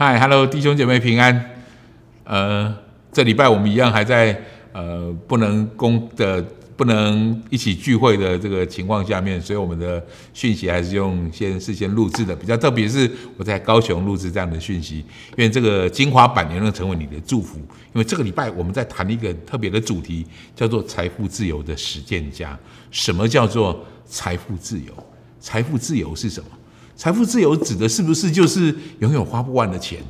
嗨，Hello，弟兄姐妹平安。呃，这礼拜我们一样还在呃不能公的不能一起聚会的这个情况下面，所以我们的讯息还是用先事先录制的。比较特别是我在高雄录制这样的讯息，因为这个精华版也能成为你的祝福。因为这个礼拜我们在谈一个特别的主题，叫做财富自由的实践家。什么叫做财富自由？财富自由是什么？财富自由指的是不是就是永远花不完的钱？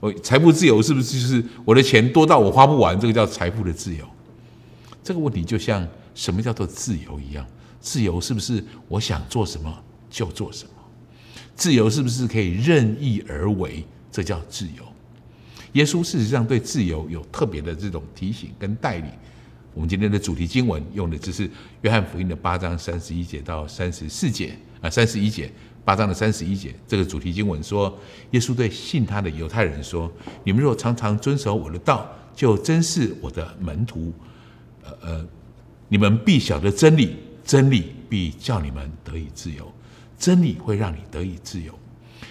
我财富自由是不是就是我的钱多到我花不完？这个叫财富的自由。这个问题就像什么叫做自由一样，自由是不是我想做什么就做什么？自由是不是可以任意而为？这叫自由。耶稣事实上对自由有特别的这种提醒跟带领。我们今天的主题经文用的只是约翰福音的八章三十一节到三十四节啊，三十一节。八章的三十一节，这个主题经文说，耶稣对信他的犹太人说：“你们若常常遵守我的道，就真是我的门徒。呃呃，你们必晓得真理，真理必叫你们得以自由。真理会让你得以自由。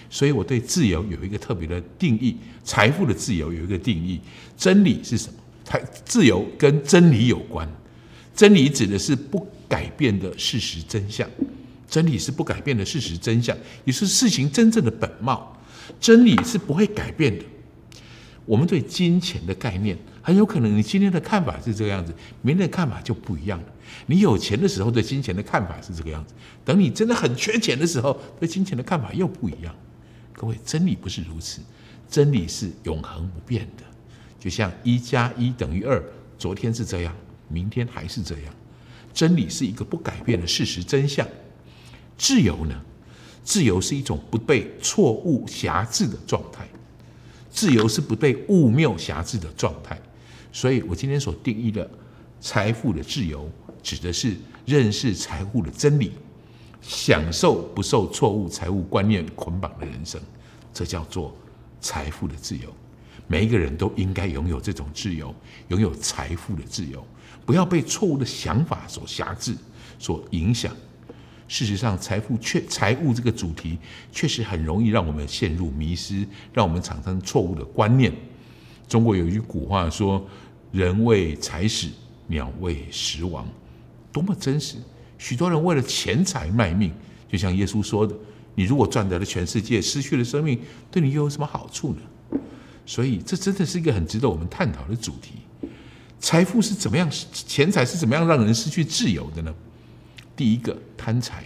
所以我对自由有一个特别的定义，财富的自由有一个定义。真理是什么？财自由跟真理有关。真理指的是不改变的事实真相。”真理是不改变的事实真相，也是事情真正的本貌。真理是不会改变的。我们对金钱的概念，很有可能你今天的看法是这个样子，明天的看法就不一样了。你有钱的时候对金钱的看法是这个样子，等你真的很缺钱的时候，对金钱的看法又不一样。各位，真理不是如此，真理是永恒不变的。就像一加一等于二，昨天是这样，明天还是这样。真理是一个不改变的事实真相。自由呢？自由是一种不被错误辖制的状态，自由是不被物谬辖制的状态。所以我今天所定义的财富的自由，指的是认识财富的真理，享受不受错误财务观念捆绑的人生，这叫做财富的自由。每一个人都应该拥有这种自由，拥有财富的自由，不要被错误的想法所辖制、所影响。事实上，财富确财务这个主题确实很容易让我们陷入迷失，让我们产生错误的观念。中国有一句古话说：“人为财死，鸟为食亡。”多么真实！许多人为了钱财卖命，就像耶稣说的：“你如果赚得了全世界，失去了生命，对你又有什么好处呢？”所以，这真的是一个很值得我们探讨的主题。财富是怎么样？钱财是怎么样让人失去自由的呢？第一个贪财，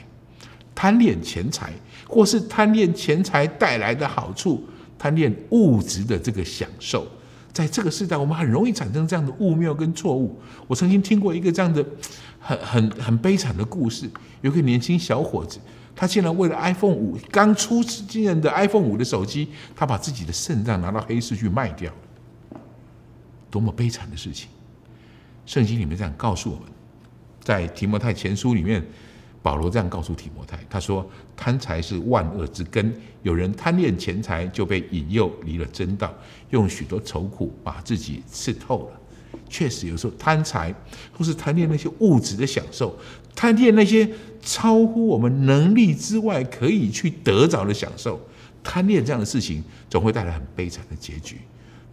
贪恋钱财，或是贪恋钱财带来的好处，贪恋物质的这个享受，在这个时代，我们很容易产生这样的误谬跟错误。我曾经听过一个这样的很很很悲惨的故事，有个年轻小伙子，他竟然为了 iPhone 五刚出惊人的 iPhone 五的手机，他把自己的肾脏拿到黑市去卖掉了，多么悲惨的事情！圣经里面这样告诉我们。在提摩太前书里面，保罗这样告诉提摩太：“他说，贪财是万恶之根。有人贪恋钱财，就被引诱离了真道，用许多愁苦把自己刺透了。确实，有时候贪财或是贪恋那些物质的享受，贪恋那些超乎我们能力之外可以去得着的享受，贪恋这样的事情，总会带来很悲惨的结局。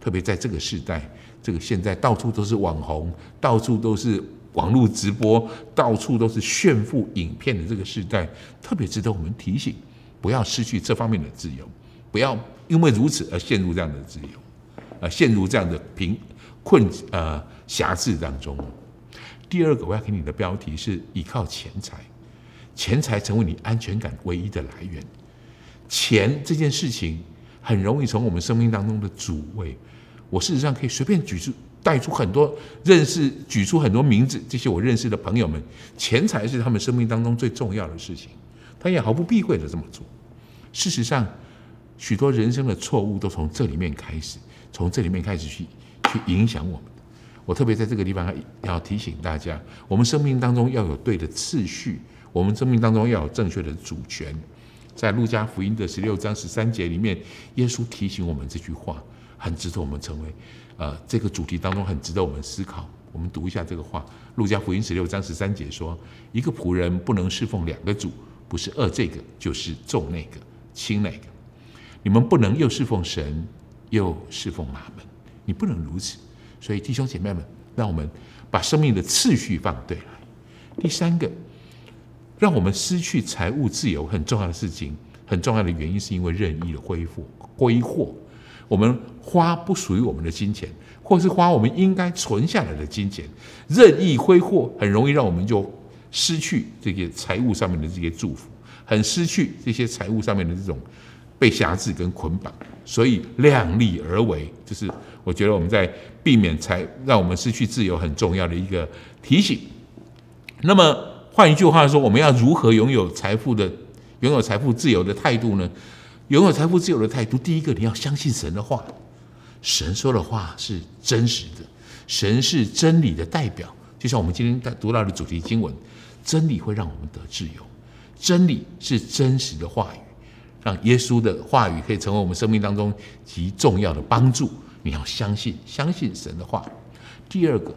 特别在这个时代，这个现在到处都是网红，到处都是。”网络直播到处都是炫富影片的这个时代，特别值得我们提醒，不要失去这方面的自由，不要因为如此而陷入这样的自由，呃，陷入这样的贫困呃狭制当中。第二个我要给你的标题是依靠钱财，钱财成为你安全感唯一的来源。钱这件事情很容易从我们生命当中的主位，我事实上可以随便举出。带出很多认识，举出很多名字，这些我认识的朋友们，钱财是他们生命当中最重要的事情，他也毫不避讳的这么做。事实上，许多人生的错误都从这里面开始，从这里面开始去去影响我们。我特别在这个地方要提醒大家，我们生命当中要有对的次序，我们生命当中要有正确的主权。在路加福音的十六章十三节里面，耶稣提醒我们这句话，很值得我们成为。呃，这个主题当中很值得我们思考。我们读一下这个话，《路加福音》十六章十三节说：“一个仆人不能侍奉两个主，不是恶这个，就是重那个，轻那个。你们不能又侍奉神又侍奉马门，你不能如此。所以弟兄姐妹们，让我们把生命的次序放对来。第三个，让我们失去财务自由很重要的事情，很重要的原因是因为任意的挥霍挥霍。我们花不属于我们的金钱，或是花我们应该存下来的金钱，任意挥霍，很容易让我们就失去这些财务上面的这些祝福，很失去这些财务上面的这种被辖制跟捆绑。所以量力而为，就是我觉得我们在避免财让我们失去自由很重要的一个提醒。那么换一句话说，我们要如何拥有财富的拥有财富自由的态度呢？拥有财富自由的态度，第一个你要相信神的话，神说的话是真实的，神是真理的代表。就像我们今天在读到的主题经文，真理会让我们得自由，真理是真实的话语，让耶稣的话语可以成为我们生命当中极重要的帮助。你要相信，相信神的话。第二个，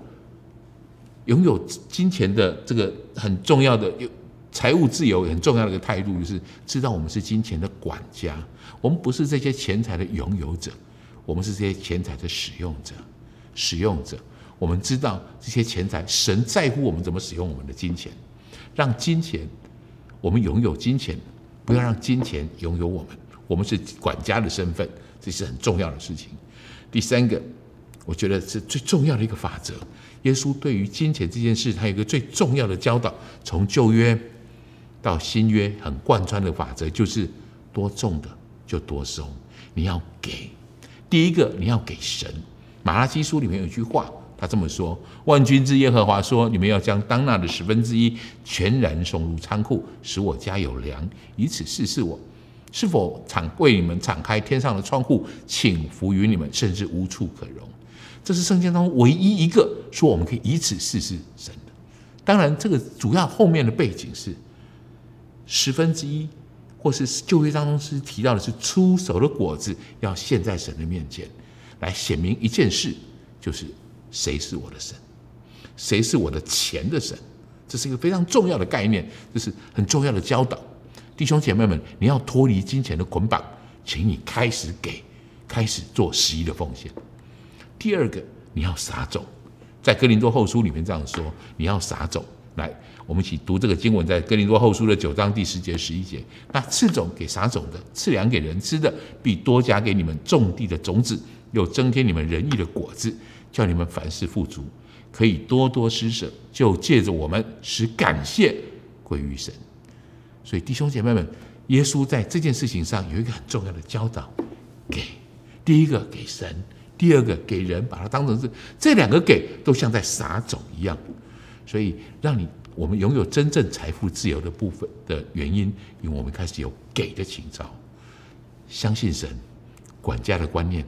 拥有金钱的这个很重要的有。财务自由很重要的一个态度，就是知道我们是金钱的管家，我们不是这些钱财的拥有者，我们是这些钱财的使用者。使用者，我们知道这些钱财，神在乎我们怎么使用我们的金钱，让金钱，我们拥有金钱，不要让金钱拥有我们。我们是管家的身份，这是很重要的事情。第三个，我觉得是最重要的一个法则。耶稣对于金钱这件事，他有一个最重要的教导，从旧约。到新约很贯穿的法则就是多种的就多收，你要给。第一个你要给神。马拉基书里面有一句话，他这么说：万军之耶和华说，你们要将当纳的十分之一全然送入仓库，使我家有粮，以此试试我是否敞为你们敞开天上的窗户，请福于你们，甚至无处可容。这是圣经当中唯一一个说我们可以以此试试神的。当然，这个主要后面的背景是。十分之一，或是旧约当中是提到的是出手的果子，要献在神的面前，来显明一件事，就是谁是我的神，谁是我的钱的神，这是一个非常重要的概念，这是很重要的教导。弟兄姐妹们，你要脱离金钱的捆绑，请你开始给，开始做十一的奉献。第二个，你要撒种，在哥林多后书里面这样说，你要撒种。来，我们一起读这个经文，在哥林多后书的九章第十节、十一节。那赐种给撒种的，赐粮给人吃的，必多加给你们种地的种子，又增添你们仁义的果子，叫你们凡事富足，可以多多施舍，就借着我们使感谢归于神。所以弟兄姐妹们，耶稣在这件事情上有一个很重要的教导：给第一个给神，第二个给人，把它当成是这两个给，都像在撒种一样。所以，让你我们拥有真正财富自由的部分的原因，因为我们开始有给的情操，相信神管家的观念，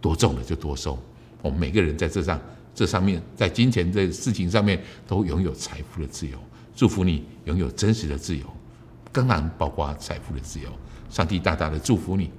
多种的就多收。我们每个人在这上这上面，在金钱这事情上面，都拥有财富的自由。祝福你拥有真实的自由，当然包括财富的自由。上帝大大的祝福你。